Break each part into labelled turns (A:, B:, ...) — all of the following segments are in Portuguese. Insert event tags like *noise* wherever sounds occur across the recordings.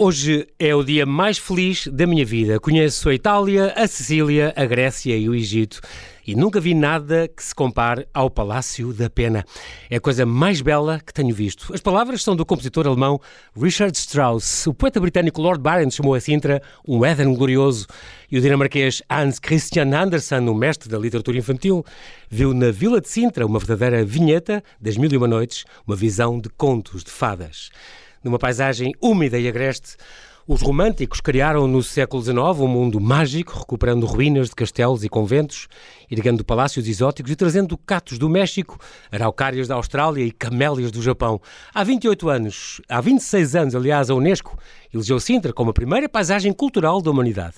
A: Hoje é o dia mais feliz da minha vida. Conheço a Itália, a Sicília, a Grécia e o Egito e nunca vi nada que se compare ao Palácio da Pena. É a coisa mais bela que tenho visto. As palavras são do compositor alemão Richard Strauss. O poeta britânico Lord Byron chamou a Sintra um Éden glorioso e o dinamarquês Hans Christian Andersen, o mestre da literatura infantil, viu na Vila de Sintra uma verdadeira vinheta das Mil e Uma Noites, uma visão de contos de fadas. Numa paisagem úmida e agreste, os românticos criaram no século XIX um mundo mágico, recuperando ruínas de castelos e conventos, erguendo palácios exóticos e trazendo catos do México, araucárias da Austrália e camélias do Japão. Há 28 anos, há 26 anos, aliás, a Unesco elegeu Sintra como a primeira paisagem cultural da humanidade.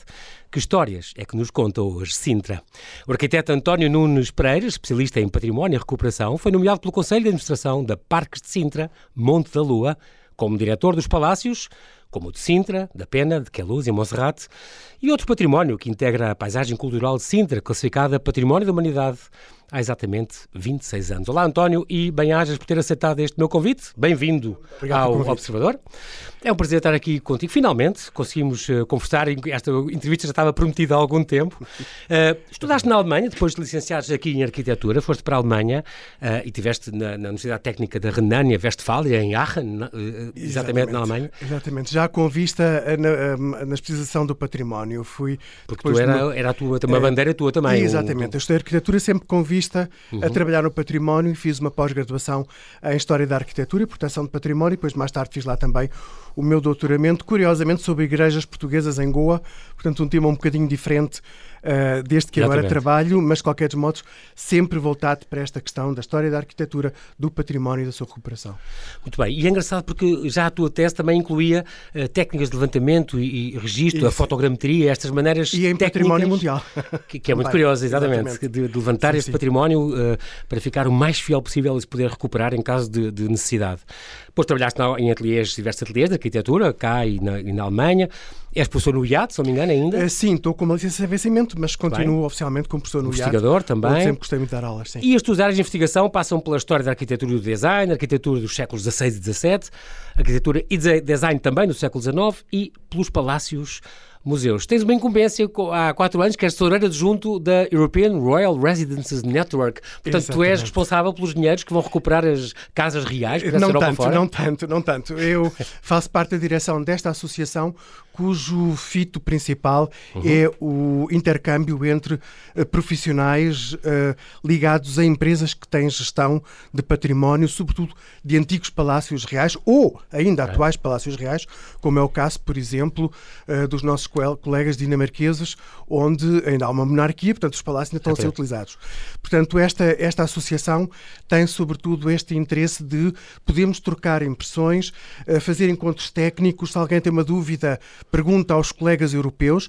A: Que histórias é que nos conta hoje Sintra? O arquiteto António Nunes Pereira, especialista em património e recuperação, foi nomeado pelo Conselho de Administração da Parques de Sintra, Monte da Lua, como diretor dos palácios, como o de Sintra, da Pena, de Queluz e Monserrate, e outro património que integra a paisagem cultural de Sintra, classificada Património da Humanidade há exatamente 26 anos. Olá, António, e bem-ajas por ter aceitado este meu convite. Bem-vindo ao Observador. É um prazer estar aqui contigo. Finalmente conseguimos uh, conversar. Esta entrevista já estava prometida há algum tempo. Uh, *laughs* estudaste na Alemanha, depois de licenciares aqui em Arquitetura, foste para a Alemanha uh, e tiveste na, na, Universidade Técnica da Renânia, Westfália, em Aachen, na, exatamente, exatamente, na Alemanha.
B: Exatamente, já com vista na, na exposição do património. Fui
A: Porque tu era, era a tua, uma bandeira tua também.
B: Exatamente, um, eu estudei Arquitetura sempre com vista uhum. a trabalhar no património e fiz uma pós-graduação em História da Arquitetura e Proteção de Património e depois mais tarde fiz lá também o meu doutoramento, curiosamente sobre igrejas portuguesas em Goa, portanto um tema um bocadinho diferente uh, deste que Exatamente. agora trabalho, mas de qualquer modo sempre voltado para esta questão da história da arquitetura, do património e da sua recuperação.
A: Muito bem, e é engraçado porque já a tua tese também incluía uh, técnicas de levantamento e, e registro, Isso. a fotogrametria, estas maneiras
B: E em património mundial. *laughs*
A: Que, que é muito curioso, exatamente, exatamente. De, de, levantar sim, este sim. património uh, para ficar o mais fiel possível e se poder recuperar em caso de, de necessidade. Depois trabalhaste em ateliês, diversos ateliês arquitetura, cá e na, e na Alemanha. És professor no IAT, se não me engano, ainda?
B: sim, estou com uma licença de vencimento mas continuo Bem. oficialmente como professor no
A: Investigador
B: IAT,
A: também.
B: Sempre gostei muito de dar aulas, sim.
A: E as tuas áreas de investigação passam pela história da arquitetura e do design, arquitetura dos séculos XVI e XVII, arquitetura e design também do século XIX e pelos palácios museus. Tens uma incumbência há quatro anos, que és tesoureira adjunto da European Royal Residences Network. Portanto, Exatamente. tu és responsável pelos dinheiros que vão recuperar as casas reais
B: para não tanto, fora. Não tanto, não tanto. Eu *laughs* faço parte da direção desta associação cujo fito principal uhum. é o intercâmbio entre uh, profissionais uh, ligados a empresas que têm gestão de património, sobretudo de antigos palácios reais ou ainda okay. atuais palácios reais, como é o caso, por exemplo, uh, dos nossos colegas dinamarqueses, onde ainda há uma monarquia, portanto os palácios ainda estão a ser utilizados. Portanto, esta, esta associação tem sobretudo este interesse de podermos trocar impressões, fazer encontros técnicos, se alguém tem uma dúvida pergunta aos colegas europeus.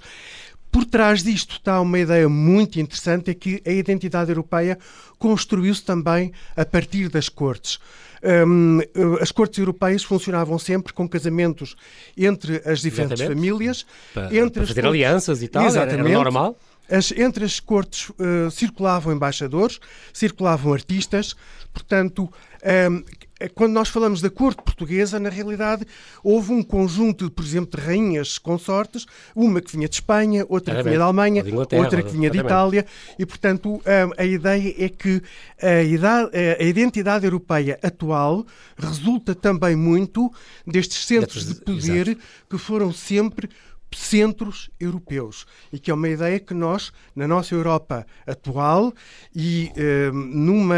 B: Por trás disto está uma ideia muito interessante, é que a identidade europeia construiu-se também a partir das cortes. Um, as cortes europeias funcionavam sempre com casamentos entre as diferentes Exatamente. famílias,
A: para, entre para fazer cortes... alianças e tal, Exatamente. era normal.
B: As, entre as cortes uh, circulavam embaixadores, circulavam artistas, portanto, um, é quando nós falamos da corte portuguesa, na realidade, houve um conjunto, por exemplo, de rainhas consortes, uma que vinha de Espanha, outra que vinha da Alemanha, outra que vinha de Itália, e, portanto, a, ideia é que a, idade, a, identidade europeia atual resulta também muito destes centros de poder que foram sempre centros europeus e que é uma ideia que nós, na nossa Europa atual e eh, numa,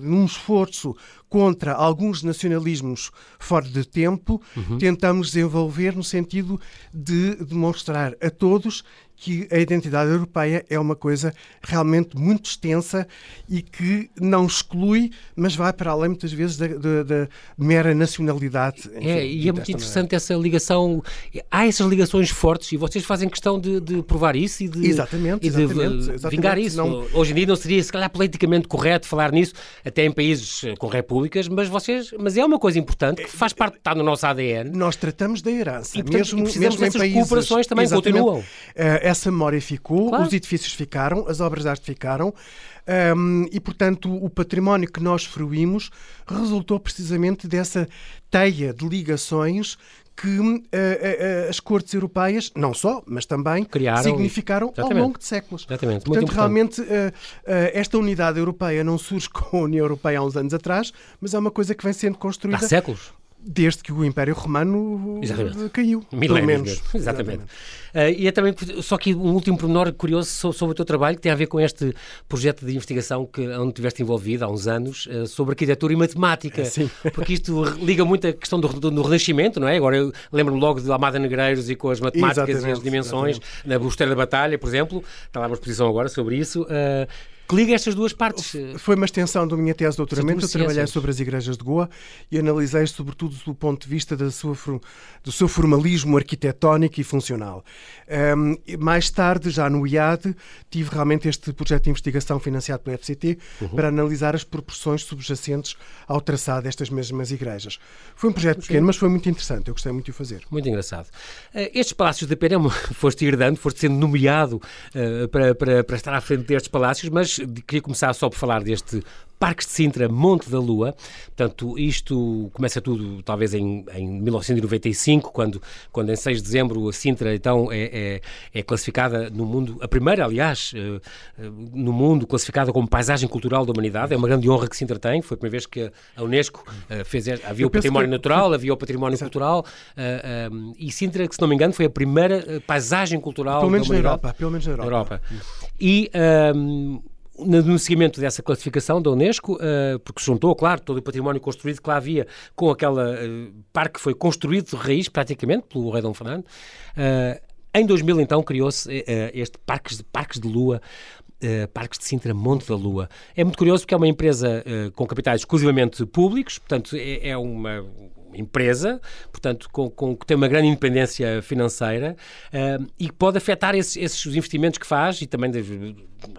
B: num esforço contra alguns nacionalismos fora de tempo, uhum. tentamos desenvolver no sentido de demonstrar a todos que a identidade europeia é uma coisa realmente muito extensa e que não exclui, mas vai para além muitas vezes da, da, da mera nacionalidade.
A: Enfim, é, e é muito interessante maneira. essa ligação. Há essas ligações fortes e vocês fazem questão de, de provar isso e de,
B: exatamente,
A: e de
B: exatamente,
A: exatamente, vingar isso. Não... Hoje em dia não seria, se calhar, politicamente correto falar nisso, até em países com repúblicas, mas vocês, mas é uma coisa importante que faz parte, está no nosso ADN.
B: Nós tratamos da herança.
A: E, portanto, mesmo, e precisamos mesmo dessas cooperações também continuam.
B: Uh, essa memória ficou, claro. os edifícios ficaram, as obras de arte ficaram, um, e, portanto, o património que nós fruímos resultou precisamente dessa teia de ligações que uh, uh, as cortes europeias, não só, mas também Criaram significaram ao longo de séculos.
A: Exatamente.
B: Portanto, realmente, uh, esta unidade europeia não surge *laughs* com a União Europeia há uns anos atrás, mas é uma coisa que vem sendo construída.
A: Há séculos?
B: Desde que o Império Romano Exatamente. caiu,
A: Milénios pelo menos. Mesmo. Exatamente. Exatamente. Uh, e é também, só que um último pormenor curioso sobre, sobre, o teu trabalho, que tem a ver com este projeto de investigação que, onde estiveste envolvido há uns anos, uh, sobre arquitetura e matemática. *laughs*
B: Sim.
A: Porque isto liga muito à questão do, do, do Renascimento, não é? Agora eu lembro-me logo de Almada Negreiros e com as matemáticas exatamente, e as dimensões, exatamente. na Busteira da Batalha, por exemplo, está lá uma exposição agora sobre isso. Uh, que liga estas duas partes.
B: Foi uma extensão da minha tese de doutoramento. Eu trabalhei sobre as igrejas de Goa e analisei sobretudo do ponto de vista da sua, do seu formalismo arquitetónico e funcional. Um, mais tarde, já no IAD, tive realmente este projeto de investigação financiado pelo FCT uhum. para analisar as proporções subjacentes ao traçado destas mesmas igrejas. Foi um projeto Sim. pequeno, mas foi muito interessante. Eu gostei muito de o fazer.
A: Muito engraçado. Uh, estes palácios da Pena *laughs* foste herdando, foste sendo nomeado uh, para, para, para estar à frente destes palácios, mas queria começar só por falar deste Parques de Sintra, Monte da Lua. Portanto, isto começa tudo talvez em, em 1995, quando, quando em 6 de dezembro a Sintra então é, é, é classificada no mundo, a primeira, aliás, uh, no mundo classificada como paisagem cultural da humanidade. É uma grande honra que Sintra tem. Foi a primeira vez que a Unesco uh, fez. Havia Eu o património que... natural, havia o património Exato. cultural e Sintra, que se não me engano, foi a primeira paisagem cultural
B: pelo menos
A: da
B: humanidade. Na Europa, pelo menos na Europa.
A: Europa. E no seguimento dessa classificação da Unesco, uh, porque juntou, claro, todo o património construído que lá havia com aquela uh, parque que foi construído de raiz, praticamente, pelo rei Dom Fernando. Uh, em 2000, então, criou-se este Parques de, Parques de Lua, Uh, Parques de Sintra Monte da Lua. É muito curioso porque é uma empresa uh, com capitais exclusivamente públicos, portanto, é, é uma empresa, portanto, com, com, que tem uma grande independência financeira uh, e que pode afetar esses, esses investimentos que faz e também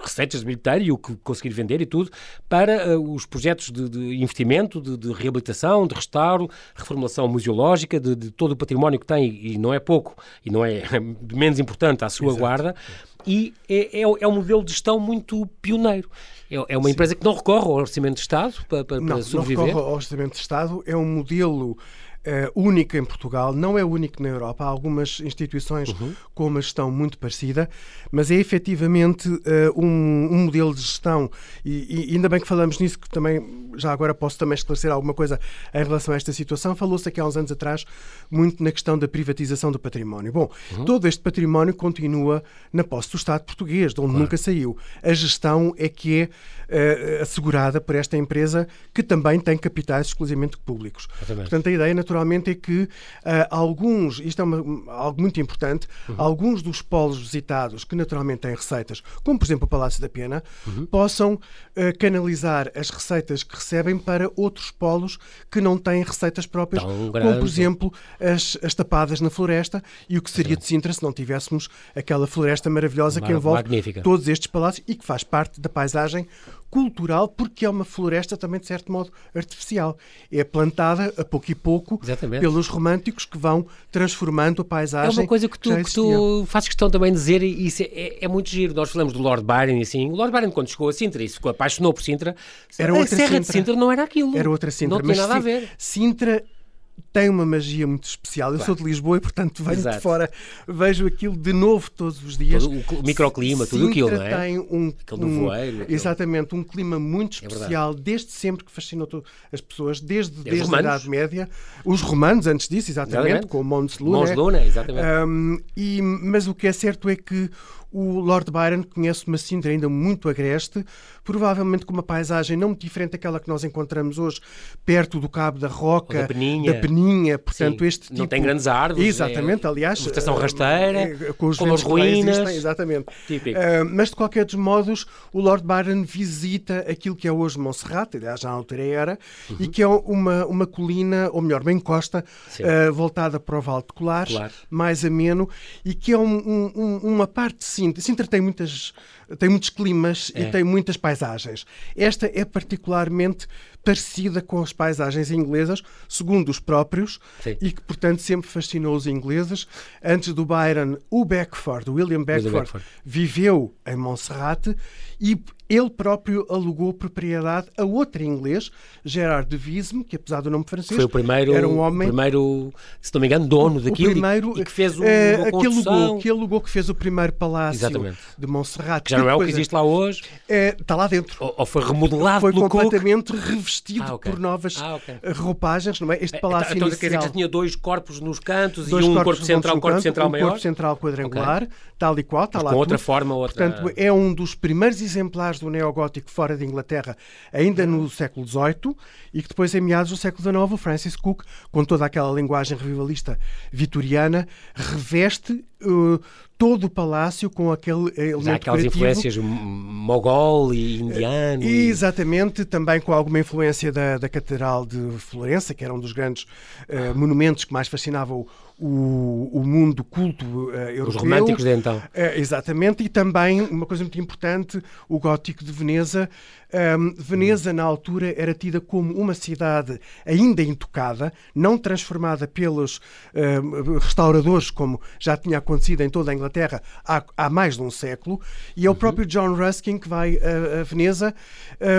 A: receitas de bilheteiro e o que conseguir vender e tudo para uh, os projetos de, de investimento, de, de, reabilitação, de restauro, reformulação museológica, de, de, todo o património que tem, e não é pouco, e não é *laughs* menos importante à sua Exato. guarda, e é, é, é, um modelo de gestão muito pioneiro. É, é uma Sim. empresa que não recorre ao Orçamento de Estado para, para,
B: não,
A: para sobreviver?
B: Não recorre ao Orçamento de Estado, é um modelo é única em Portugal, não é único na Europa. Há algumas instituições uhum. com uma gestão muito parecida, mas é efetivamente uh, um, um, modelo de gestão, e, e, ainda bem que falamos nisso, que também já agora posso também esclarecer alguma coisa em relação a esta situação. Falou-se aqui há uns anos atrás muito na questão da privatização do património. Bom, uhum. todo este património continua na posse do Estado português, de onde claro. nunca saiu. A gestão é que é uh, assegurada por esta empresa, que também tem capitais exclusivamente públicos. Exatamente. Portanto, a ideia, naturalmente, é que uh, alguns, isto é uma, algo muito importante, uhum. alguns dos polos visitados, que naturalmente têm receitas, como por exemplo o Palácio da Pena, uhum. possam uh, canalizar as receitas que recebem para outros polos que não têm receitas próprias, como por exemplo as, as tapadas na floresta e o que seria de Sintra se não tivéssemos aquela floresta maravilhosa que envolve Magnífica. todos estes palácios e que faz parte da paisagem cultural, porque é uma floresta também, de certo modo, artificial. É plantada a pouco e pouco Exatamente. pelos românticos que vão transformando a paisagem.
A: É uma coisa que tu, que, que tu fazes questão também de dizer, e isso é, é, é, muito giro. Nós falamos do Lord Byron e assim. O Lord Byron, quando chegou a Sintra e se apaixonou por Sintra, era a outra Serra Sintra. de Sintra não era aquilo.
B: Era outra Sintra.
A: Não tinha nada a ver.
B: Sintra tem uma magia muito especial. Eu claro. sou de Lisboa e, portanto, venho Exato. de fora, vejo aquilo de novo todos os dias.
A: Todo o microclima, tudo aquilo, não é?
B: tem um, um voeiro, exatamente, um clima muito é especial, é desde sempre que fascinou as pessoas, desde, desde a Idade Média. Os romanos, antes disso, exatamente, exatamente. com Mons Luna.
A: Mons Luna, exatamente.
B: Um, e, mas o que é certo é que o Lord Byron conhece uma Sintra ainda muito agreste, provavelmente com uma paisagem não muito diferente daquela que nós encontramos hoje, perto do Cabo da Roca,
A: da Peninha.
B: da Peninha. Portanto, Sim, este tipo...
A: Não tem grandes árvores.
B: Exatamente, é... aliás.
A: Estação rasteira, é, com os as ruínas. Existem,
B: exatamente. Típico. Uh, mas, de qualquer dos modos, o Lord Byron visita aquilo que é hoje Montserrat, aliás, já na altura era, uhum. e que é uma, uma colina, ou melhor, bem encosta, uh, voltada para o Vale de Colares, mais ameno, e que é um, um, uma parte sim Sintra. Sintra tem muitas tem muitos climas é. e tem muitas paisagens. Esta é particularmente parecida com as paisagens inglesas, segundo os próprios, Sim. e que, portanto, sempre fascinou os ingleses. Antes do Byron, o Beckford, William Beckford, William Beckford. viveu em Montserrat e ele próprio alugou propriedade a outro inglês, Gerard de Visme, que apesar do nome francês,
A: foi o primeiro, era um homem, primeiro, se não me engano, dono daquilo primeiro, e, que fez o, é,
B: que alugou, que alugou, que fez o primeiro palácio Exatamente. de Montserrat.
A: Que já não é o que existe lá hoje.
B: É, está lá dentro.
A: Ou, ou foi remodelado
B: Foi completamente Cook. revestido ah, okay. por novas ah, okay. roupagens, não é? Este é, palácio então,
A: inicial... já tinha dois corpos nos cantos dois e um corpo central, um corpo central
B: um
A: maior?
B: corpo central quadrangular, okay. tal e qual, está
A: Mas
B: lá
A: com outra forma, outra...
B: Portanto, é um dos primeiros exemplares do neogótico fora de Inglaterra, ainda no século XVIII, e que depois, em meados do século XIX, Francis Cook, com toda aquela linguagem revivalista vitoriana, reveste uh, todo o palácio com aquele elemento Já
A: aquelas influências mogol e indiano.
B: E... Exatamente, também com alguma influência da, da Catedral de Florença, que era um dos grandes uh, monumentos que mais fascinavam o, o mundo culto uh, europeu.
A: Os românticos de então.
B: Exatamente, e também uma coisa muito importante, o gótico de Veneza. Um, Veneza, na altura, era tida como uma cidade ainda intocada, não transformada pelos uh, restauradores, como já tinha acontecido em toda a Inglaterra há, há mais de um século, e é o uhum. próprio John Ruskin que vai a, a Veneza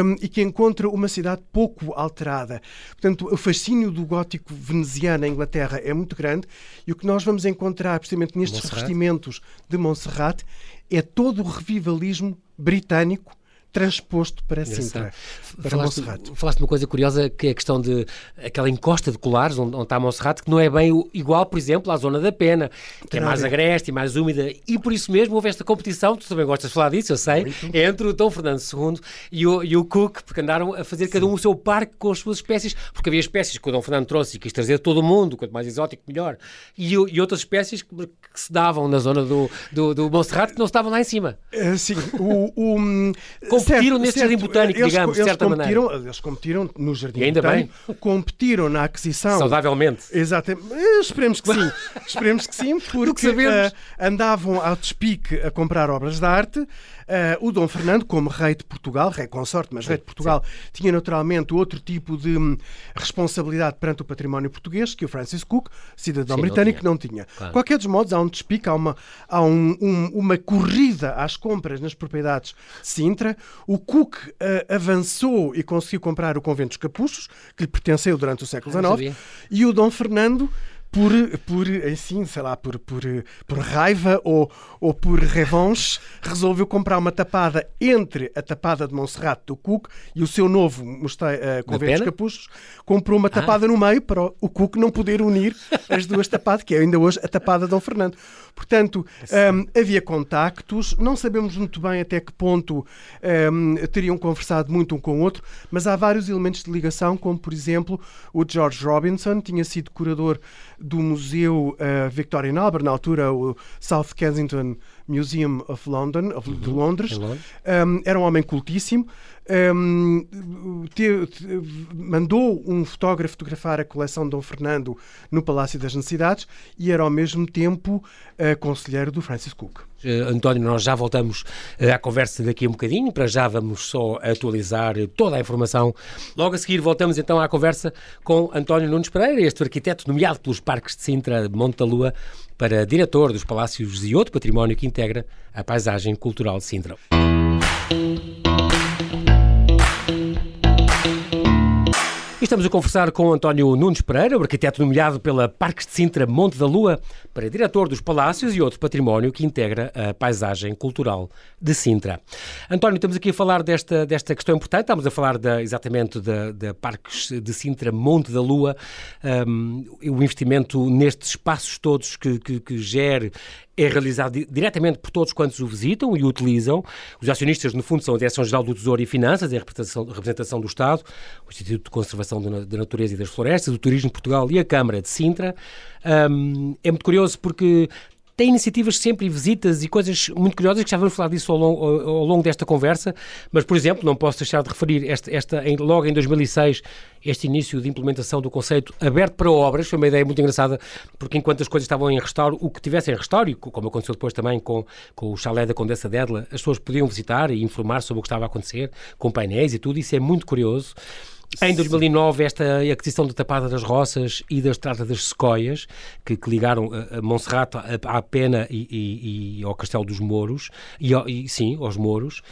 B: um, e que encontra uma cidade pouco alterada. Portanto, o fascínio do gótico veneziano na Inglaterra é muito grande e o que nós vamos encontrar, precisamente nestes Montserrat. revestimentos de Montserrat, é todo o revivalismo britânico transposto para Sintra, para
A: falaste,
B: Monserrate.
A: Falaste uma coisa curiosa que é a questão de aquela encosta de colares onde, onde está Monserrate, que não é bem igual, por exemplo, à zona da Pena, que é mais agreste e mais úmida, e por isso mesmo houve esta competição, tu também gostas de falar disso, eu sei, Muito. entre o Dom Fernando II e o, e o Cook, porque andaram a fazer cada um o seu parque com as suas espécies, porque havia espécies que o Dom Fernando trouxe e quis trazer todo o mundo, quanto mais exótico, melhor, e, e outras espécies que, que, se davam na zona do, do, do Monserrate que não estavam lá em cima.
B: É, sim, o, o
A: competiram nesse jardim botânico,
B: eles,
A: digamos, de certa maneira.
B: Eles competiram no jardim
A: ainda
B: botânico, bem. competiram na aquisição.
A: Saudavelmente.
B: Exatamente. Eh, esperemos que sim. *laughs* Esperemos que sim, porque que uh, andavam ao despique a comprar obras de arte. Uh, o Dom Fernando, como rei de Portugal, rei consorte, mas rei de Portugal, sim. tinha naturalmente outro tipo de hum, responsabilidade perante o património português que o Francis Cook, cidadão sim, britânico, não tinha. Não tinha. Claro. Qualquer dos modos, há um despique, há, uma, há um, um, uma corrida às compras nas propriedades de Sintra. O Cook uh, avançou e conseguiu comprar o convento dos Capuchos, que lhe pertenceu durante o século XIX, ah, e o Dom Fernando por, por assim, sei lá, por, por, por raiva ou, ou por revanche, resolveu comprar uma tapada entre a tapada de Monserrate do Cook e o seu novo mosteiro, uh, convento dos Capuchos. Comprou uma tapada ah. no meio para o Cook não poder unir as duas tapadas, que é ainda hoje a tapada de Dom Fernando. Portanto, um, havia contactos, não sabemos muito bem até que ponto um, teriam conversado muito um com o outro, mas há vários elementos de ligação, como por exemplo o George Robinson, tinha sido curador do Museu uh, Victorian Albert, na altura o South Kensington Museum of London, of, de uhum. Londres. Um, era um homem cultíssimo. Um, te, te, mandou um fotógrafo fotografar a coleção de Dom Fernando no Palácio das Necessidades e era ao mesmo tempo uh, conselheiro do Francis Cook.
A: Uh, António, nós já voltamos uh, à conversa daqui a um bocadinho, para já vamos só atualizar toda a informação. Logo a seguir voltamos então à conversa com António Nunes Pereira, este arquiteto nomeado pelos Parques de Sintra, Monte da Lua, para diretor dos Palácios e outro património que integra a paisagem cultural de Sintra. estamos a conversar com António Nunes Pereira, o arquiteto nomeado pela Parques de Sintra Monte da Lua para diretor dos Palácios e outro património que integra a paisagem cultural de Sintra. António, estamos aqui a falar desta, desta questão importante, estamos a falar da, exatamente da, Parques de Sintra Monte da Lua, um, o investimento nestes espaços todos que, que, que gere é realizado diretamente por todos quantos o visitam e o utilizam. Os acionistas, no fundo, são a Direção-Geral do Tesouro e Finanças, a representação, representação do Estado, o Instituto de Conservação da Natureza e das Florestas, o Turismo de Portugal e a Câmara de Sintra. Um, é muito curioso porque tem iniciativas sempre e visitas e coisas muito curiosas que já vamos falar disso ao longo, ao longo desta conversa, mas, por exemplo, não posso deixar de referir esta, esta em, logo em 2006 este início de implementação do conceito aberto para obras, foi uma ideia muito engraçada, porque enquanto as coisas estavam em restauro, o que tivesse em restauro, como aconteceu depois também com, com o chalé da Condessa Dedla, as pessoas podiam visitar e informar sobre o que estava a acontecer, com painéis e tudo, isso é muito curioso. Em 2009, esta aquisição da Tapada das Roças e da Estrada das Secoias, que, que ligaram a, a Monserrate, à Pena e, e, e, ao Castelo dos Mouros, e, e sim, aos Mouros.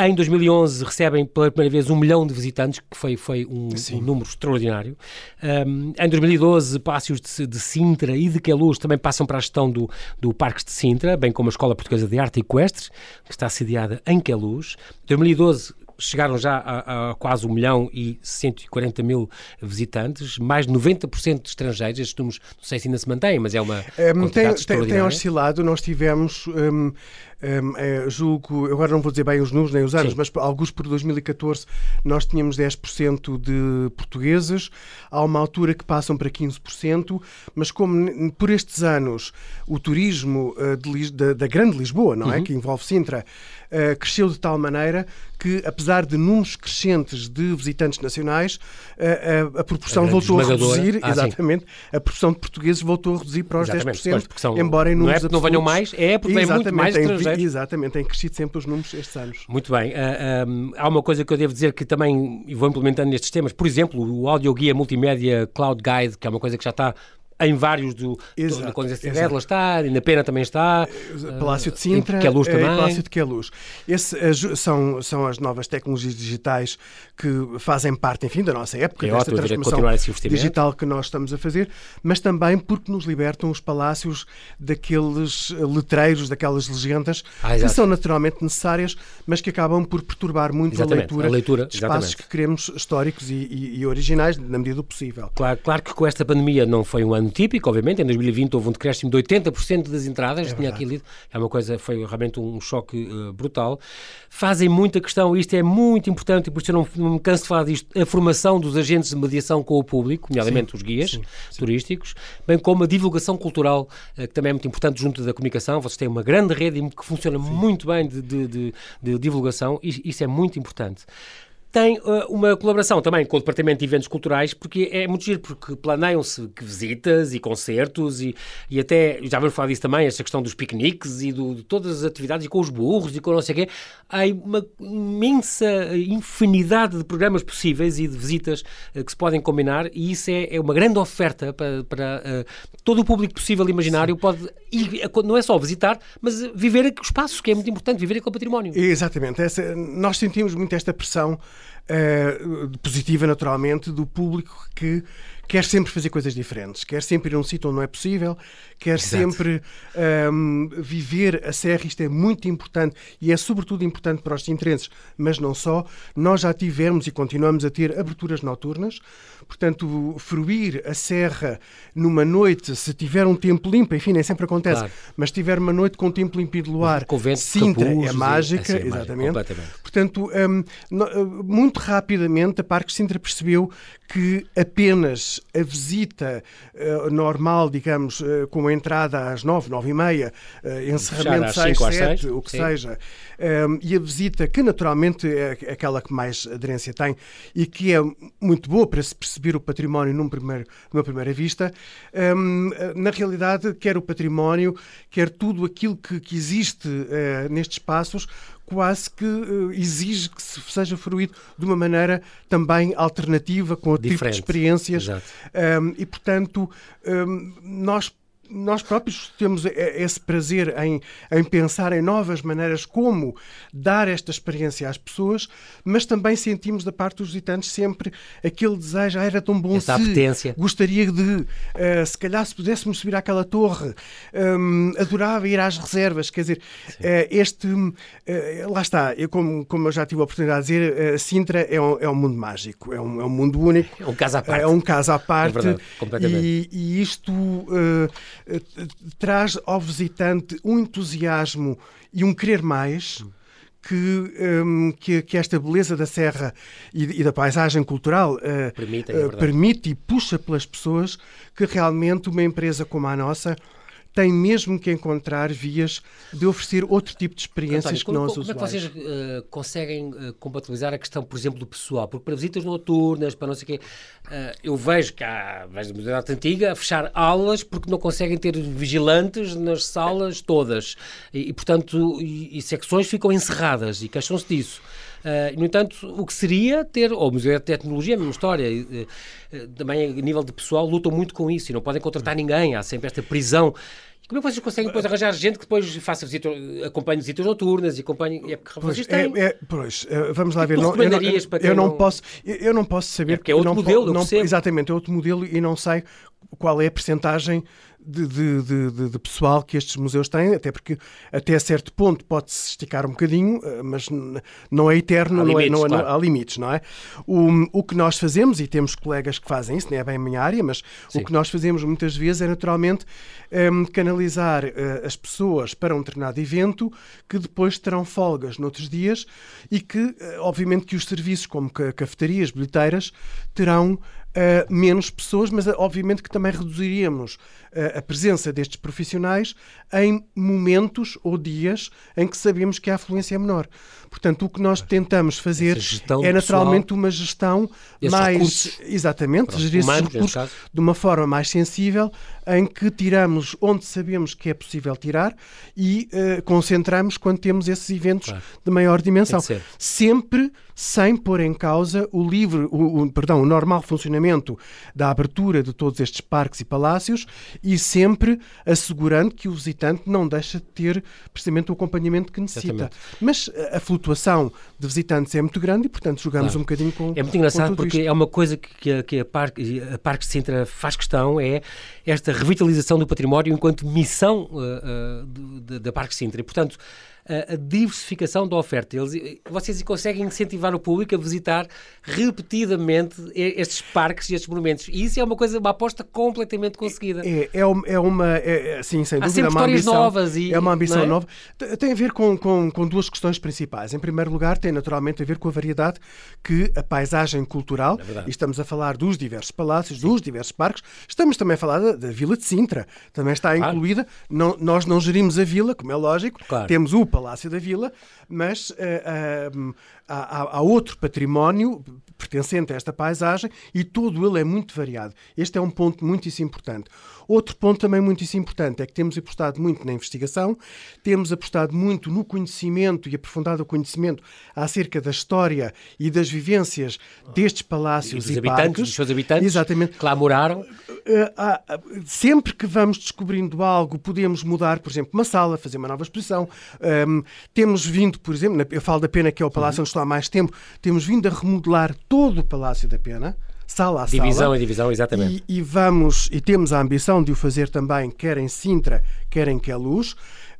A: Em 2011 recebem pela primeira vez um milhão de visitantes, que foi, foi um, um número extraordinário. Um, em 2012, Pácios de, de, Sintra e de Queluz também passam para a gestão do, do Parques de Sintra, bem como a Escola Portuguesa de Arte Equestre, que está sediada em Queluz. Em 2012 chegaram já a, a, quase 1 milhão e 140 mil visitantes, mais de 90% de estrangeiros. Estes números não sei se ainda se mantêm, mas é uma. Um,
B: tem, tem, tem oscilado. Nós tivemos. Um, um, é, julgo, agora não vou dizer bem os números nem os anos, Sim. mas alguns por 2014 nós tínhamos 10% de portugueses, há uma altura que passam para 15%, mas como por estes anos o turismo uh, de, da, da, Grande Lisboa, não é? Uhum. Que envolve Sintra, uh, cresceu de tal maneira que, apesar de números crescentes de visitantes nacionais, uh, a, a proporção a voltou a reduzir, ah, exatamente, sim. a proporção de portugueses voltou a reduzir para os exatamente, 10%, são,
A: embora em números não é não venham mais, é porque vem muito mais estrangeiros
B: Exatamente, têm crescido sempre os números estes anos.
A: Muito bem. Uh, ah, um, há uma coisa que eu devo dizer que também vou implementando nestes temas, por exemplo, o áudio guia multimédia Cloud Guide, que é uma coisa que já está em vários do, exato, do, quando ela está, e na Pena também está.
B: Eh, Palácio de Sintra,
A: que é luz também.
B: Palácio de Queluz. Esse são, são as novas tecnologias digitais que fazem parte, enfim, da nossa época, é desta ótimo, transformação digital que nós estamos a fazer, mas também porque nos libertam os palácios daqueles letreiros, daquelas legendas ah, que são naturalmente necessárias, mas que acabam por perturbar muito a leitura, a leitura, de espaços exatamente. que queremos históricos e, e, e originais, na medida do possível.
A: Claro, claro que com esta pandemia não foi um ano ano típico, obviamente. Em 2020 houve um decréscimo de 80% das entradas, é tinha aqui lido. É uma coisa, foi realmente um choque uh, brutal. Fazem muita questão, isto é muito importante, e por isso eu não, não, me canso de falar disto, a formação dos agentes de mediação com o público, nomeadamente os guias sim, sim. turísticos, bem como a divulgação cultural, uh, que também é muito importante junto da comunicação. Vocês têm uma grande rede que funciona muito bem de, de, de, de divulgação, e isso é muito importante tem uh, uma colaboração também com o Departamento de Eventos Culturais, porque é muito giro, porque planeiam-se visitas e concertos e, e até, já vamos falar disso também, esta questão dos piqueniques e do, de todas as atividades e com os burros e com não sei o quê. Há uma imensa infinidade de programas possíveis e de visitas uh, que se podem combinar e isso é, é uma grande oferta para, para uh, todo o público possível e imaginário Sim. pode ir, não é só visitar, mas viver o espaço, que é muito importante, viver aquele património.
B: Exatamente. Essa, nós sentimos muito esta pressão uh, positiva, naturalmente, do público que quer sempre fazer coisas diferentes, quer sempre ir a um sítio onde não é possível, quer Exato. sempre um, viver a serra. Isto é muito importante e é sobretudo importante para os sintrenses, mas não só. Nós já tivemos e continuamos a ter aberturas noturnas, portanto, fruir a serra numa noite, se tiver um tempo limpo, enfim, nem sempre acontece, claro. mas tiver uma noite com tempo limpo e de luar, Sintra é mágica, é exatamente. Mágica, portanto, um, hum, muito rapidamente a Parque Sintra percebeu que apenas a visita uh, normal, digamos, uh, com a entrada às nove, nove e meia, uh, encerramento às seis, sete, o que Sim. seja, um, e a visita que naturalmente é aquela que mais aderência tem e que é muito boa para se perceber o património num primeiro, numa primeira vista, um, na realidade, quer o património, quer tudo aquilo que, que existe nestes espaços, quase que uh, exige que se seja fruído de uma maneira também alternativa, com outro tipo de experiências. Um, e, portanto, um, nós nós próprios temos esse prazer em, em pensar em novas maneiras como dar esta experiência às pessoas, mas também sentimos da parte dos visitantes sempre aquele desejo, ah, era tão bom
A: Essa se apetência.
B: gostaria de, uh, se calhar se pudéssemos subir àquela torre, um, adorava ir às reservas, quer dizer, uh, este, uh, lá está, eu, como, como eu já tive a oportunidade de dizer, Sintra é um, é um mundo mágico, é um, é um mundo único.
A: É um caso à parte.
B: É um caso à parte.
A: É verdade, completamente.
B: E, e isto traz ao visitante um entusiasmo e um querer mais. Que, um, que, que, esta beleza da serra e, e da paisagem cultural uh, permite, é uh, permite e puxa pelas pessoas que realmente uma empresa como a nossa tem mesmo que encontrar vias de oferecer outro tipo de experiências António, que
A: como,
B: não
A: como, como é que vocês uh, conseguem uh, compatibilizar a questão, por exemplo, do pessoal? Porque para visitas noturnas, para não sei o quê, uh, eu vejo que há, vejo da modernidade antiga, a fechar aulas porque não conseguem ter vigilantes nas salas todas. E, e portanto, e, e secções ficam encerradas e queixam-se disso. Uh, no entanto, o que seria ter, ou o Museu de Tecnologia, a mesma história, uh, também a nível de pessoal, lutam muito com isso e não podem contratar ninguém, há sempre esta prisão. Como é que vocês conseguem depois arranjar gente que depois faça visita, acompanhe visitas noturnas e acompanhe. É porque pois, vocês têm.
B: É, é, pois, vamos lá ver. Não, eu, não, eu, eu não, posso, eu não posso saber. É
A: porque é outro
B: não,
A: modelo,
B: não, Exatamente, é outro modelo e não sei qual é a percentagem de, de, de, de, pessoal que estes museus têm, até porque até certo ponto pode-se esticar um bocadinho, eh, mas não é eterno, há não limites, é, não, é, claro. há limites, não é? O, o que nós fazemos, e temos colegas que fazem isso, não é bem a minha área, mas Sim. o que nós fazemos muitas vezes é naturalmente um, ehm, canalizar uh, as pessoas para um determinado evento que depois terão folgas noutros dias e que, uh, obviamente, que os serviços como cafetarias, bilheteiras, terão menos pessoas, mas uh, obviamente que também reduziríamos a presença destes profissionais em momentos ou dias em que sabemos que a afluência é menor. Portanto, o que nós tentamos fazer é naturalmente pessoal, uma gestão mais. Recursos, exatamente, pronto, gerir esses recursos de uma forma mais sensível, em que tiramos onde sabemos que é possível tirar e uh, concentramos quando temos esses eventos claro. de maior dimensão. Sempre sem pôr em causa o livre, o, o, perdão, o normal funcionamento da abertura de todos estes parques e palácios e sempre assegurando que o visitante não deixa de ter precisamente o acompanhamento que necessita. Exatamente. Mas a flutuação de visitantes é muito grande e, portanto, jogamos claro. um bocadinho com
A: É muito engraçado porque isto. é uma coisa que, a, que a, Parque, a Parque de Sintra faz questão, é esta revitalização do património enquanto missão uh, uh, da Parque Sintra. E, portanto, a, diversificação da oferta. Eles, vocês conseguem incentivar o público a visitar repetidamente estes parques e estes monumentos. E isso é uma coisa, uma aposta completamente conseguida.
B: É, é, é uma, é, é, sim, sem
A: Há
B: dúvida,
A: é uma ambição,
B: novas
A: e,
B: é uma ambição é? nova. Tem a ver com, com, com duas questões principais. Em primeiro lugar, tem naturalmente a ver com a variedade que a paisagem cultural, é e estamos a falar dos diversos palácios, sim. dos diversos parques, estamos também a falar da, da Vila de Sintra, também está claro. incluída. Não, nós não gerimos a vila, como é lógico, claro. temos o Palácio da Vila, mas uh, uh, há, há, outro património pertencente a esta paisagem e todo ele é muito variado. Este é um ponto muitíssimo importante. Outro ponto também muitíssimo importante é que temos apostado muito na investigação, temos apostado muito no conhecimento e aprofundado o conhecimento acerca da história e das vivências destes palácios e, dos
A: e habitantes,
B: parques.
A: dos seus habitantes Exatamente. que lá moraram.
B: Eh, sempre que vamos descobrindo algo, podemos mudar, por exemplo, uma sala, fazer uma nova exposição. Um, temos vindo, por exemplo, eu falo da Pena, que é o palácio uhum. onde estou há mais tempo, temos vindo a remodelar todo o Palácio da Pena sala a
A: divisão
B: sala.
A: a divisão, exatamente.
B: E, e, vamos, e temos a ambição de o fazer também, quer em Sintra, quer em Queluz.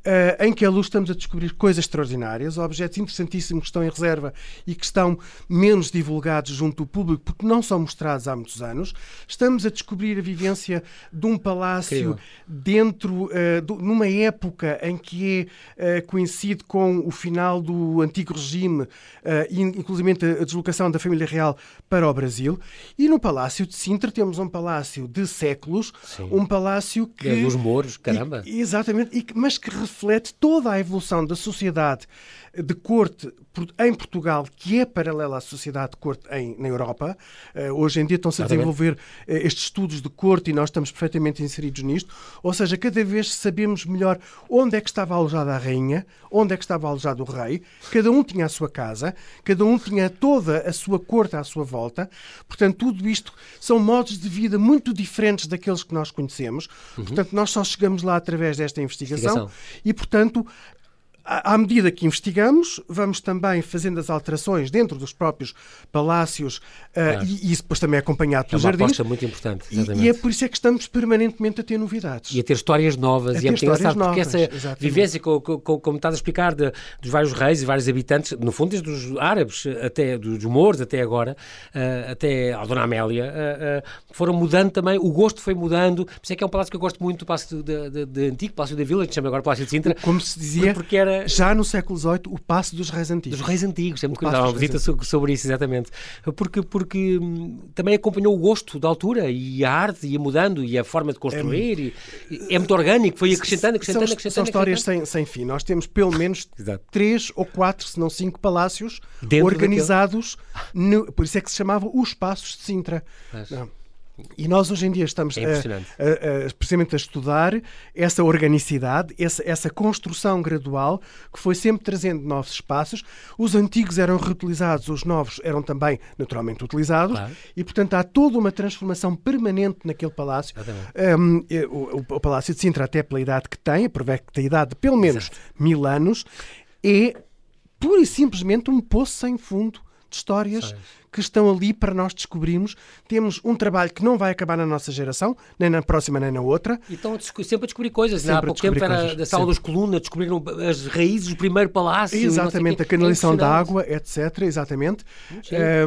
B: Uh, em que a luz estamos a descobrir coisas extraordinárias, objetos interessantíssimos que estão em reserva e que estão menos divulgados junto do público porque não são mostrados há muitos anos. Estamos a descobrir a vivência de um palácio Incrível. dentro, uh, do, numa época em que é uh, coincide com o final do antigo regime, e, inclusive a, a deslocação da família real para o Brasil. E no Palácio de Sintra temos um palácio de séculos, Sim. um palácio que.
A: É dos mouros, caramba!
B: E, exatamente, e, mas que reflete toda a evolução da sociedade de corte em Portugal, que é paralela à sociedade de corte em, na Europa. Uh, hoje em dia estão-se a desenvolver uh, estes estudos de corte e nós estamos perfeitamente inseridos nisto. Ou seja, cada vez sabemos melhor onde é que estava alojada a rainha, onde é que estava alojado o rei. Cada um tinha a sua casa, cada um tinha toda a sua corte à sua volta. Portanto, tudo isto são modos de vida muito diferentes daqueles que nós conhecemos. Uhum. Portanto, nós só chegamos lá através desta investigação. investigação. E, portanto, à medida que investigamos, vamos também fazendo as alterações dentro dos próprios palácios uh, claro. e, e, isso depois também é acompanhado pelos jardins. É uma
A: aposta muito importante,
B: exatamente. E, e, é por isso é que estamos permanentemente a ter novidades.
A: E a ter histórias novas. A e é muito engraçado novas, porque essa exatamente. vivência, como, como, estás a explicar, de, dos vários reis e vários habitantes, no fundo desde os árabes, até dos mouros até agora, uh, até a Dona Amélia, uh, foram mudando também, o gosto foi mudando. Por isso é que é um palácio que eu gosto muito do Palácio de, de, de, de Antigo, Palácio da Vila, que se chama agora Palácio de Sintra.
B: Como se dizia...
A: Porque era era.
B: Já no século XVIII, o Passo dos Reis Antigos.
A: Dos Reis Antigos, é muito curioso. uma visita sobre, isso, exatamente. Porque, porque hum, também acompanhou o gosto da altura e a arte ia mudando e a forma de construir. É, e, é muito orgânico, foi acrescentando, acrescentando,
B: são,
A: acrescentando.
B: São histórias sem, sem fim. Nós temos pelo menos *laughs* três ou quatro, se não cinco palácios Dentro organizados, no, por isso é que se chamava os Passos de Sintra. Não. E nós hoje em dia estamos é a, a, a, precisamente a estudar essa organicidade, essa, essa, construção gradual que foi sempre trazendo novos espaços. Os antigos eram reutilizados, os novos eram também naturalmente utilizados claro. e, portanto, há toda uma transformação permanente naquele palácio. Um, o, o, Palácio de Sintra, até pela idade que tem, prevê que tem idade de pelo menos Exato. mil anos, é pura e simplesmente um poço sem fundo de histórias que estão ali para nós descobrirmos. Temos um trabalho que não vai acabar na nossa geração, nem na próxima, nem na outra.
A: E estão sempre a descobrir coisas. Sempre Há pouco tempo era da Sala dos Colunas, descobriram as raízes do primeiro palácio.
B: Exatamente, a canalização é da água, etc. Exatamente.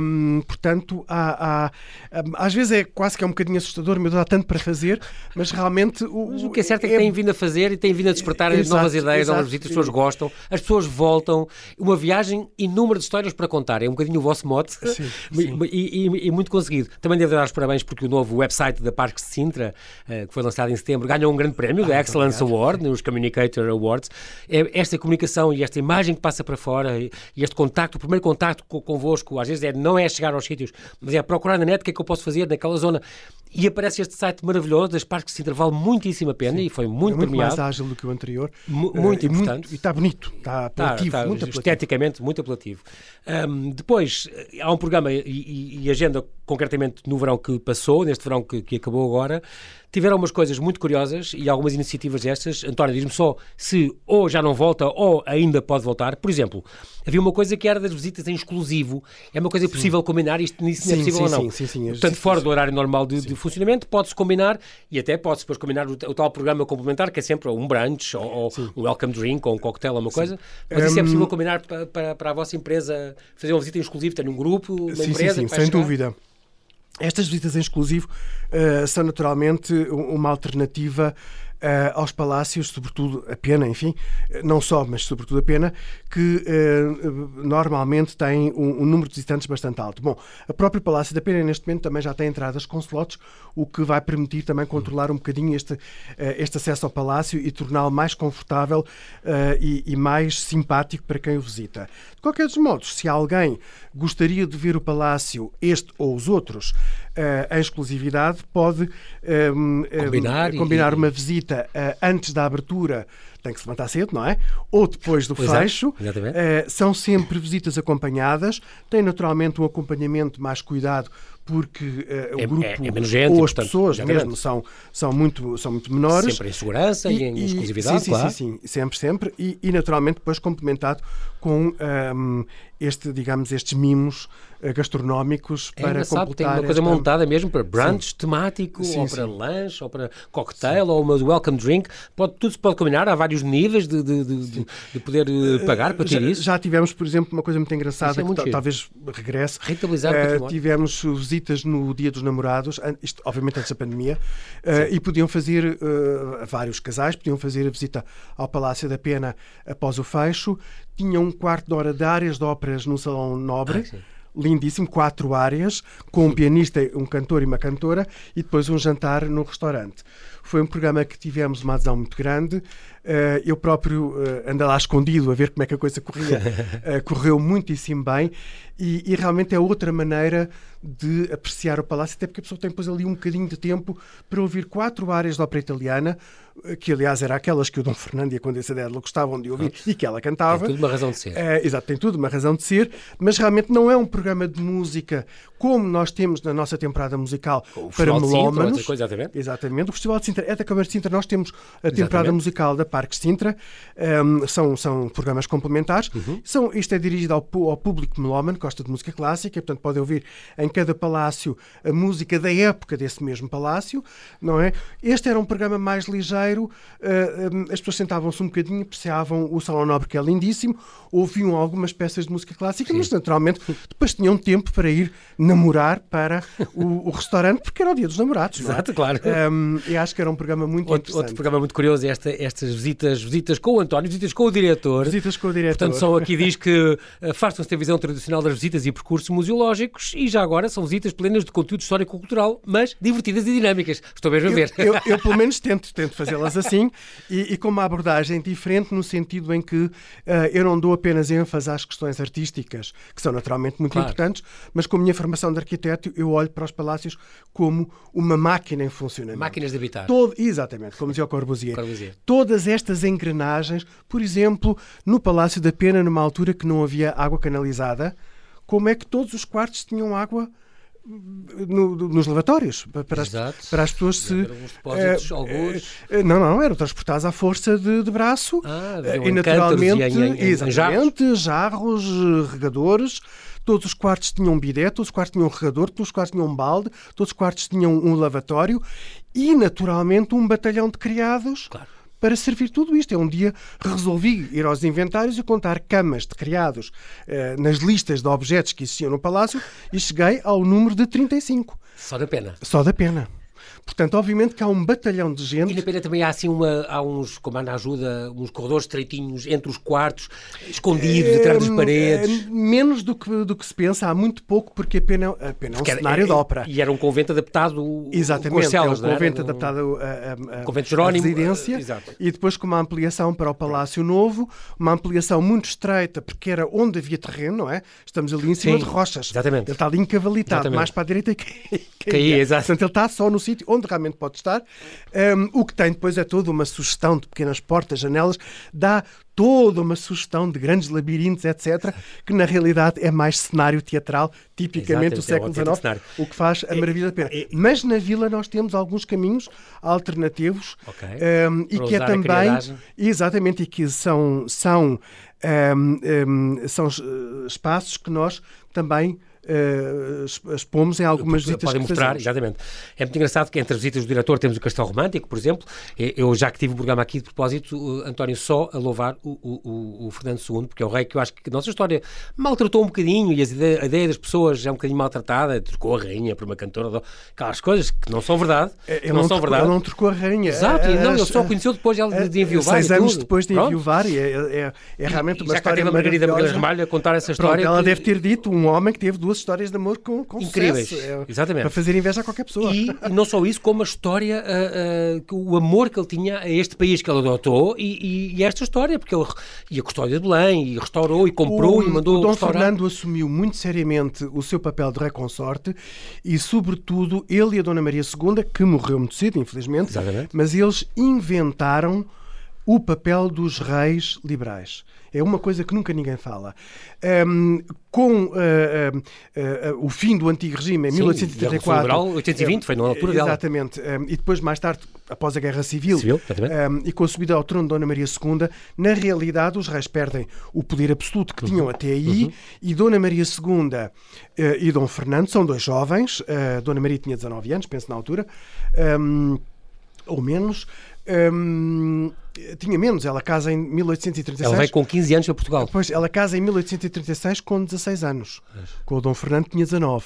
B: Um, portanto, há, há, às vezes é quase que é um bocadinho assustador, meu Deus, há tanto para fazer, mas realmente... O,
A: mas o que é certo é que é... têm vindo a fazer e têm vindo a despertar exato, novas ideias, exato, novas visitas, as pessoas gostam, as pessoas voltam. Uma viagem e número de histórias para contar. É um bocadinho o vosso mote. Sim. E, e, e, muito conseguido. Também devo dar os parabéns porque o novo website da Parques de Sintra, uh, que foi lançado em setembro, ganhou um grande prémio, ah, da Excellence obrigado. Award, nos Communicator Awards. É esta comunicação e esta imagem que passa para fora e, e este contacto, o primeiro contacto convosco, às vezes é, não é chegar aos sítios, mas é procurar na net o que é que eu posso fazer naquela zona. E aparece este site maravilhoso das Parques de Sintra, vale muitíssimo a pena Sim. e foi muito, é
B: muito
A: premiado.
B: mais ágil do que o anterior.
A: M uh, muito importante. Muito,
B: e está bonito, está apelativo, tá, tá, muito
A: esteticamente muito apelativo. Um, depois, há um programa e, e, e agenda concretamente no verão que passou, neste verão que, que acabou agora, tiveram umas coisas muito curiosas e algumas iniciativas destas. António, diz-me só se ou já não volta ou ainda pode voltar. Por exemplo, havia uma coisa que era das visitas em exclusivo. É uma coisa sim. possível combinar, isto nisso sim, é possível sim, ou não. Sim, sim, sim. Portanto, fora do horário normal de, de funcionamento, pode-se combinar e até pode-se depois combinar o, o, tal programa complementar, que é sempre um brunch ou, um welcome drink ou um coquetel ou uma coisa. Mas isso é possível combinar para, para, para, a vossa empresa fazer uma visita em exclusivo, ter um grupo, uma
B: sim,
A: empresa.
B: Sim, sim, sem chegar. dúvida. Estas visitas em exclusivo uh, são naturalmente uma alternativa uh, aos palácios, sobretudo a pena, enfim, não só, mas sobretudo a pena, que uh, normalmente tem um, um, número de visitantes bastante alto. Bom, a própria Palácio da Pena neste momento também já tem entradas com slots, o que vai permitir também controlar um bocadinho este, uh, este acesso ao palácio e torná-lo mais confortável e, e, mais simpático para quem o visita. De qualquer dos modos, se alguém gostaria de ver o palácio, este ou os outros, em exclusividade, pode um, combinar, combinar e... uma visita antes da abertura tem que se levantar cedo, não é? Ou depois do Exato, fecho. Uh, são sempre visitas acompanhadas, tem naturalmente um acompanhamento mais cuidado porque uh, o é, grupo é, é menos gente, ou as portanto, pessoas mesmo são, são, muito, são muito menores.
A: Sempre em segurança e, e em exclusividade,
B: sim, sim,
A: claro.
B: Sim, sim, sempre, sempre. E, e naturalmente depois complementado com um, ehm, este, digamos, estes mimos uh, gastronómicos
A: é
B: para
A: completar... Tem uma coisa esta... montada mesmo para brunch sim. temático, sim, ou para lanche, ou para cocktail, ou uma welcome drink. Pode, tudo se pode combinar, há vários níveis de, de, de, de poder uh, pagar para ter
B: já,
A: isso.
B: Já tivemos, por exemplo, uma coisa muito engraçada, é muito que talvez regresse.
A: Rentabilizar
B: uh, Tivemos visitas no Dia dos Namorados, isto obviamente antes da pandemia, uh, e podiam fazer, uh, vários casais, podiam fazer a visita ao Palácio da Pena após o fecho, tinham um quarto de hora de áreas de óperas no Salão Nobre. Ah, lindíssimo, quatro áreas, com um pianista, um cantor e uma cantora, e depois um jantar no restaurante. Foi um programa que tivemos uma adesão muito grande. Uh, eu próprio uh, ando lá escondido a ver como é que a coisa corria. Uh, *laughs* correu muitíssimo bem e, e, realmente é outra maneira de apreciar o palácio, até porque a pessoa tem depois ali um bocadinho de tempo para ouvir quatro áreas de ópera italiana, que aliás eram aquelas que o Dom Fernando e a Condessa Dédalo gostavam de ouvir e que ela cantava.
A: Tem tudo uma razão de ser.
B: exato, tem tudo uma razão de ser, mas realmente não é um programa de música como nós temos na nossa temporada musical o para melómanos.
A: Exatamente.
B: exatamente. O Festival de Sintra é da Câmara de Sintra. Nós temos a temporada exatamente. musical da Parque Sintra. Um, são, são programas complementares. Uhum. São, isto é dirigido ao, ao público melómano, que gosta de música clássica, e, portanto podem ouvir em cada palácio a música da época desse mesmo palácio, não é? Este era um programa mais ligeiro, uh, um, as pessoas sentavam-se um bocadinho, apreciavam o Salão Nobre, que é lindíssimo, ouviam algumas peças de música clássica, Sim. mas naturalmente depois tinham tempo para ir namorar para o, o restaurante, porque era o dia dos namorados. Não é?
A: Exato, claro.
B: Um, e acho que era um programa muito
A: Outro,
B: interessante.
A: outro programa muito curioso é esta, estas visitas, visitas com o António, visitas com o diretor.
B: Visitas com o diretor.
A: Portanto, só aqui diz que afastam-se da visão tradicional das visitas e percursos museológicos e já agora são visitas plenas de conteúdo histórico-cultural, mas divertidas e dinâmicas. Estou mesmo a ver.
B: Eu, eu, eu, pelo menos *laughs* tento, tento fazê-las assim e, e, com uma abordagem diferente no sentido em que uh, eu não dou apenas ênfase às questões artísticas, que são naturalmente muito
A: Claro.
B: importantes, mas com a minha formação de arquiteto eu olho para os palácios como uma máquina em funcionamento.
A: Máquinas de habitar.
B: Todo, exatamente, como dizia o Corbusier.
A: Corbusier.
B: Todas estas engrenagens, por exemplo, no Palácio da Pena, numa altura que não havia água canalizada, como é que todos os quartos tinham água no- nos lavatórios para, as,
A: Exato.
B: para as pessoas se. Eh, não, não, eram transportados à força de, de braço
A: Ah,
B: e
A: em
B: naturalmente,
A: em- em- em
B: exatamente, jarros, eh, regadores. Todos os quartos tinham bidé, todos os quartos tinham regador, todos os quartos tinham um balde, todos os quartos tinham um lavatório e, naturalmente, um batalhão de criados
A: Claro.
B: Para servir tudo isto. É um dia resolvi ir aos inventários e contar camas de criados eh, nas listas de objetos que existiam no palácio e cheguei ao número de 35.
A: Só da pena.
B: Só da pena. Portanto, obviamente que há um batalhão de
A: E
B: gente.
A: na pena também há assim uma, há uns, como há na ajuda, uns corredores estreitinhos entre os quartos, escondidos atrás das
B: Hum,
A: paredes.
B: eh, Menos do que, do que se pensa, há muito pouco, porque a pena, a pena é um
A: era-
B: cenário de
A: e-
B: ópera.
A: E era um convento adaptado
B: Exatamente,
A: celas,
B: é um
A: era?
B: convento
A: Um-
B: adaptado a, a, a,
A: Convento Jerónimo,
B: a residência
A: eh, exato.
B: e depois com uma ampliação para o Palácio Novo, uma ampliação muito estreita, porque era onde havia terreno, não é? Estamos ali em cima
A: Sim,
B: de rochas.
A: exatamente.
B: Ele está ali encavalitado,
A: Exatamente.
B: mais para a direita e *laughs* caía.
A: Caía, exato.
B: Portanto, ele está só no sítio onde realmente pode estar. Um, o que tem depois é toda uma sugestão de pequenas portas, janelas, dá toda uma sugestão de grandes labirintos, etc., que na realidade é mais cenário teatral, tipicamente do
A: Exato, é
B: século XIX,
A: cenário.
B: o que faz a maravilha da pena. Mas na vila nós temos alguns caminhos alternativos
A: Ok.
B: um, e
A: Para
B: que é também exatamente e que são são um, um, são espaços que nós também eh, expomos em algumas visitas
A: Podem mostrar,
B: fazemos.
A: exatamente. É muito engraçado que entre as visitas do diretor temos o Castelo Romântico, por exemplo. Eu já que tive o programa aqui de propósito, uh, António, só a louvar o, o- o- Fernando II, porque é o rei que eu acho que a nossa história maltratou um bocadinho e as ide- a ideia das pessoas é um bocadinho maltratada, trocou a rainha por uma cantora, aquelas coisas que não são verdade, que
B: Ele
A: não,
B: não,
A: são
B: trocou,
A: verdade.
B: não trocou a rainha.
A: Exato, e não, ele
B: As-
A: só conheceu depois de, ela- de enviuvar
B: Seis anos depois de
A: Pronto.
B: enviuvar e é, é, é realmente
A: E
B: uma
A: já
B: história
A: teve a Margarida. Ramalho a contar essa
B: Pronto,
A: história.
B: ela
A: que-
B: deve ter dito um homem que teve duas histórias de amor com, com
A: Incríveis,
B: sucesso. É,
A: exatamente.
B: Para fazer inveja a qualquer pessoa.
A: E, e não só isso, como a história, que o amor que ele tinha a este país que ele adotou e, e- e esta história, porque ele e a custódia de Belém, e restaurou, e comprou,
B: o,
A: e mandou
B: o Dom
A: restaurar.
B: Fernando assumiu muito seriamente o seu papel de rei consorte e, sobretudo, ele e a Dona Maria II, que morreu muito cedo, infelizmente,
A: Exatamente.
B: mas eles inventaram o papel dos reis liberais. É uma coisa que nunca ninguém fala. Ahm, com ah, ah, ah, o fim do antigo regime em
A: Sim,
B: 1834.
A: da Revolução Liberal, 820, foi na altura dela.
B: Exatamente. Um, e depois, mais tarde, após a Guerra Civil,
A: Civil,
B: um, e com a subida ao trono de Dona Maria II, na realidade os reis perdem o poder absoluto que tinham até aí e Dona Maria II eh, e Dom Fernando são dois jovens. eh, Dona Maria tinha 19 anos, penso na altura, um, ou menos. um, tinha menos, ela casa em 1836.
A: Ela veio com 15 anos para Portugal.
B: Pois, ela casa em 1836 com 16 anos. Com o Dom Fernando tinha 19.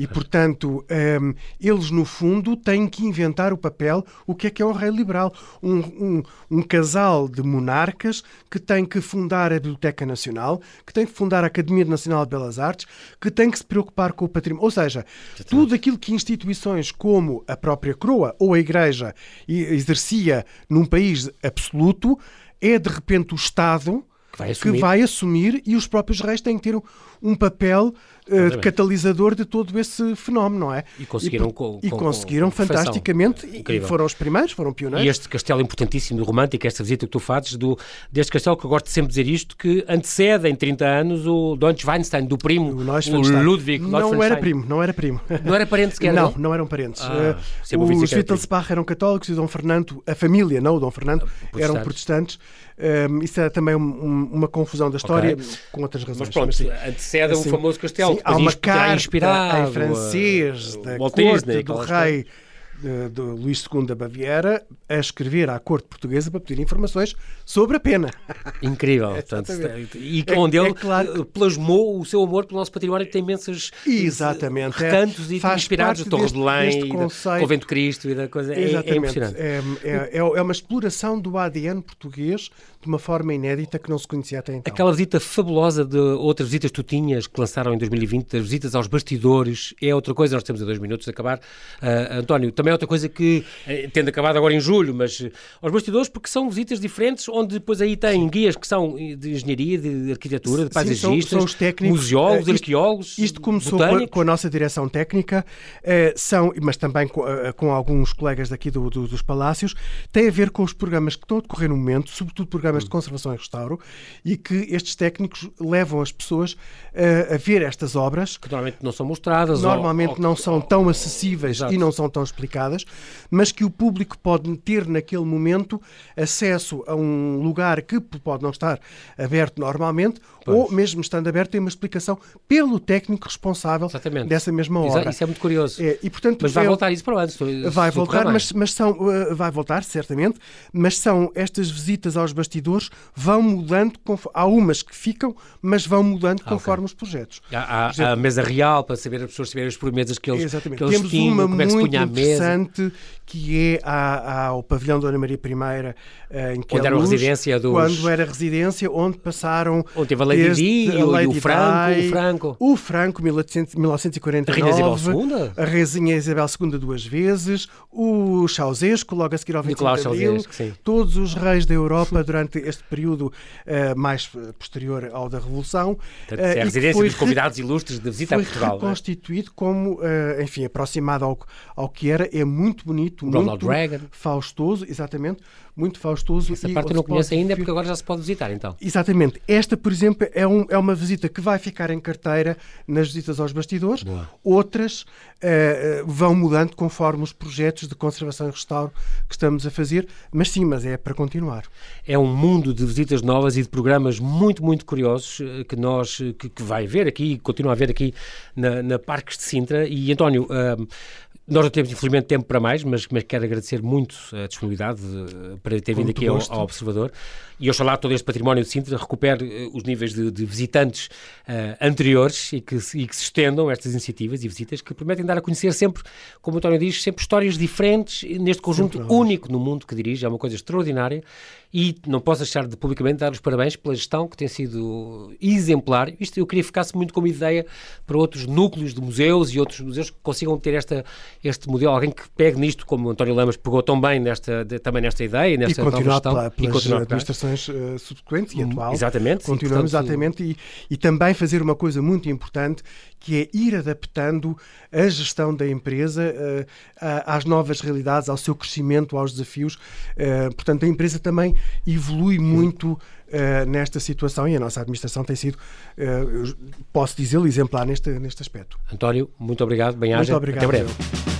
B: E, portanto, hum, eles, no fundo, têm que inventar o papel, o que é que é um rei liberal. Um, um, um casal de monarcas que tem que fundar a Biblioteca Nacional, que tem que fundar a Academia Nacional de Belas Artes, que tem que se preocupar com o património. Ou seja, tudo aquilo que instituições como a própria coroa ou a Igreja exercia num país absoluto, é, de repente, o Estado
A: Que vai assumir.
B: que vai assumir e os próprios reis têm que ter um, um papel
A: Exatamente.
B: catalisador de todo esse fenómeno, não é?
A: E conseguiram
B: por-
A: com-
B: e
A: com-
B: conseguiram
A: com perfeição.
B: fantasticamente e- e foram os primeiros, foram pioneiros.
A: E este castelo importantíssimo, romântico, esta visita que tu fazes, do, deste castelo, que eu gosto de sempre dizer isto, que antecede em 30 anos o Neuschwanstein, do primo,
B: O
A: o. Ludwig
B: não era primo, não era primo.
A: Não era parente sequer,
B: não,
A: não?
B: não eram parentes.
A: Ah,
B: Eh,
A: dizer
B: os Wittelsbach eram católicos e Dom Fernando, a família, não o Dom Fernando, eram protestantes. Um, isso é também um- um- uma confusão da história
A: Ok.
B: com outras razões.
A: Mas pronto,
B: sim.
A: antecede
B: Assim,
A: o famoso castelo.
B: Há uma carta
A: inspirado
B: em francês da corte
A: Disney,
B: do rei de, de Luís II da Baviera a escrever à corte portuguesa para pedir informações sobre a pena. *laughs*
A: Incrível. Portanto, e é, onde ele é claro plasmou o seu amor pelo nosso património que tem imensos
B: Exatamente.
A: recantos é, e inspirados de Torre de Belém, Convento Cristo e da coisa.
B: Exatamente. É, é impressionante. É, é, é uma exploração do ADN português de uma forma inédita que não se conhecia até então.
A: Aquela visita fabulosa de outras visitas que tu tinhas, que lançaram em 2020, as visitas aos bastidores, é outra coisa, nós temos a dois minutos de acabar. Uh, António, também é outra coisa que, uh, tendo acabado agora em julho, mas uh, aos bastidores, porque são visitas diferentes, onde depois aí tem guias que são de engenharia, de arquitetura, de paisagistas, são, são os técnicos, museólogos, isto, arqueólogos.
B: Isto começou com a, com a, nossa direção técnica, uh, são, mas também com, com, alguns colegas daqui do, do, dos Palácios, tem a ver com os programas que estão a decorrer no momento, sobretudo programas hum. de conservação e restauro, e que estes técnicos levam as pessoas uh, a ver estas obras.
A: Que normalmente não são mostradas.
B: Normalmente ou, não são tão acessíveis Exato. e não são tão explicadas, mas que o público pode ter naquele momento acesso a um lugar que pode não estar aberto normalmente. Ou mesmo estando aberto, tem uma explicação pelo técnico responsável Exatamente. dessa mesma obra.
A: Isso é muito curioso.
B: É, e, portanto,
A: mas vai é, voltar isso para lá.
B: Vai voltar, mas, mas são, uh, vai voltar, certamente, mas são estas visitas aos bastidores vão mudando, há umas que ficam, mas vão mudando ah, conforme okay. os projetos.
A: Há, há a mesa real para saber as pessoas saberem as sobremesas que eles,
B: Exatamente.
A: que eles
B: Temos
A: tinham,
B: uma
A: como é que se punha
B: interessante que é ao pavilhão Dona Maria I,
A: eh, em que quando era residência dos...
B: Quando era residência, onde passaram...
A: Onde teve a Lady Di e, o, o Franco,
B: o Franco. O Franco, 1949. A Rainha
A: Isabel II?
B: A Rainha Isabel II duas vezes. O Ceausescu, logo a seguir ao 25 de Abril. Todos os reis da Europa durante este período uh, mais posterior ao da Revolução.
A: Portanto, é a residência dos convidados ilustres de visita
B: a
A: Portugal.
B: Foi constituído é? como, uh, enfim, aproximado ao, ao que era. É muito bonito muito,
A: Ronald
B: muito
A: Reagan.
B: faustoso, exatamente, muito faustoso.
A: Essa parte eu não conheço ainda, porque agora já se pode visitar, então.
B: Exatamente. Esta, por exemplo, é, um, é uma visita que vai ficar em carteira nas visitas aos bastidores. Boa. Outras uh, vão mudando conforme os projetos de conservação e restauro que estamos a fazer, mas sim, mas é para continuar.
A: É um mundo de visitas novas e de programas muito, muito curiosos eh, que nós, que, que vai ver aqui, continua a ver aqui na, na Parques de Sintra. E, António, uh, nós não temos, infelizmente, tempo para mais, mas, mas quero agradecer muito a disponibilidade uh, para ter vindo aqui ao, ao, Observador e oxalá todo este património de Sintra recupere uh, os níveis de, de visitantes uh, anteriores e que, e que se estendam estas iniciativas e visitas que prometem dar a conhecer sempre, como o António diz, sempre histórias diferentes neste conjunto único no mundo que dirige, é uma coisa extraordinária e não posso deixar de publicamente dar os parabéns pela gestão que tem sido exemplar. Isto eu queria que ficasse muito como ideia para outros núcleos de museus e outros museus que consigam ter esta, este modelo, alguém que pegue nisto, como o António Lamas pegou tão bem nesta, de, também nesta ideia, nesta
B: e continuar gestão, pela, pelas e continuar administrações uh, subsequentes e hum, atual.
A: Exatamente.
B: Continuamos, portanto, exatamente, e, e também fazer uma coisa muito importante, que é ir adaptando a gestão da empresa uh, às novas realidades, ao seu crescimento, aos desafios. Uh, portanto, a empresa também evolui muito uh, nesta situação e a nossa administração tem sido, posso dizê-lo, exemplar neste, neste aspecto.
A: António, muito obrigado. Bem-aja.
B: Muito obrigado.
A: Até breve.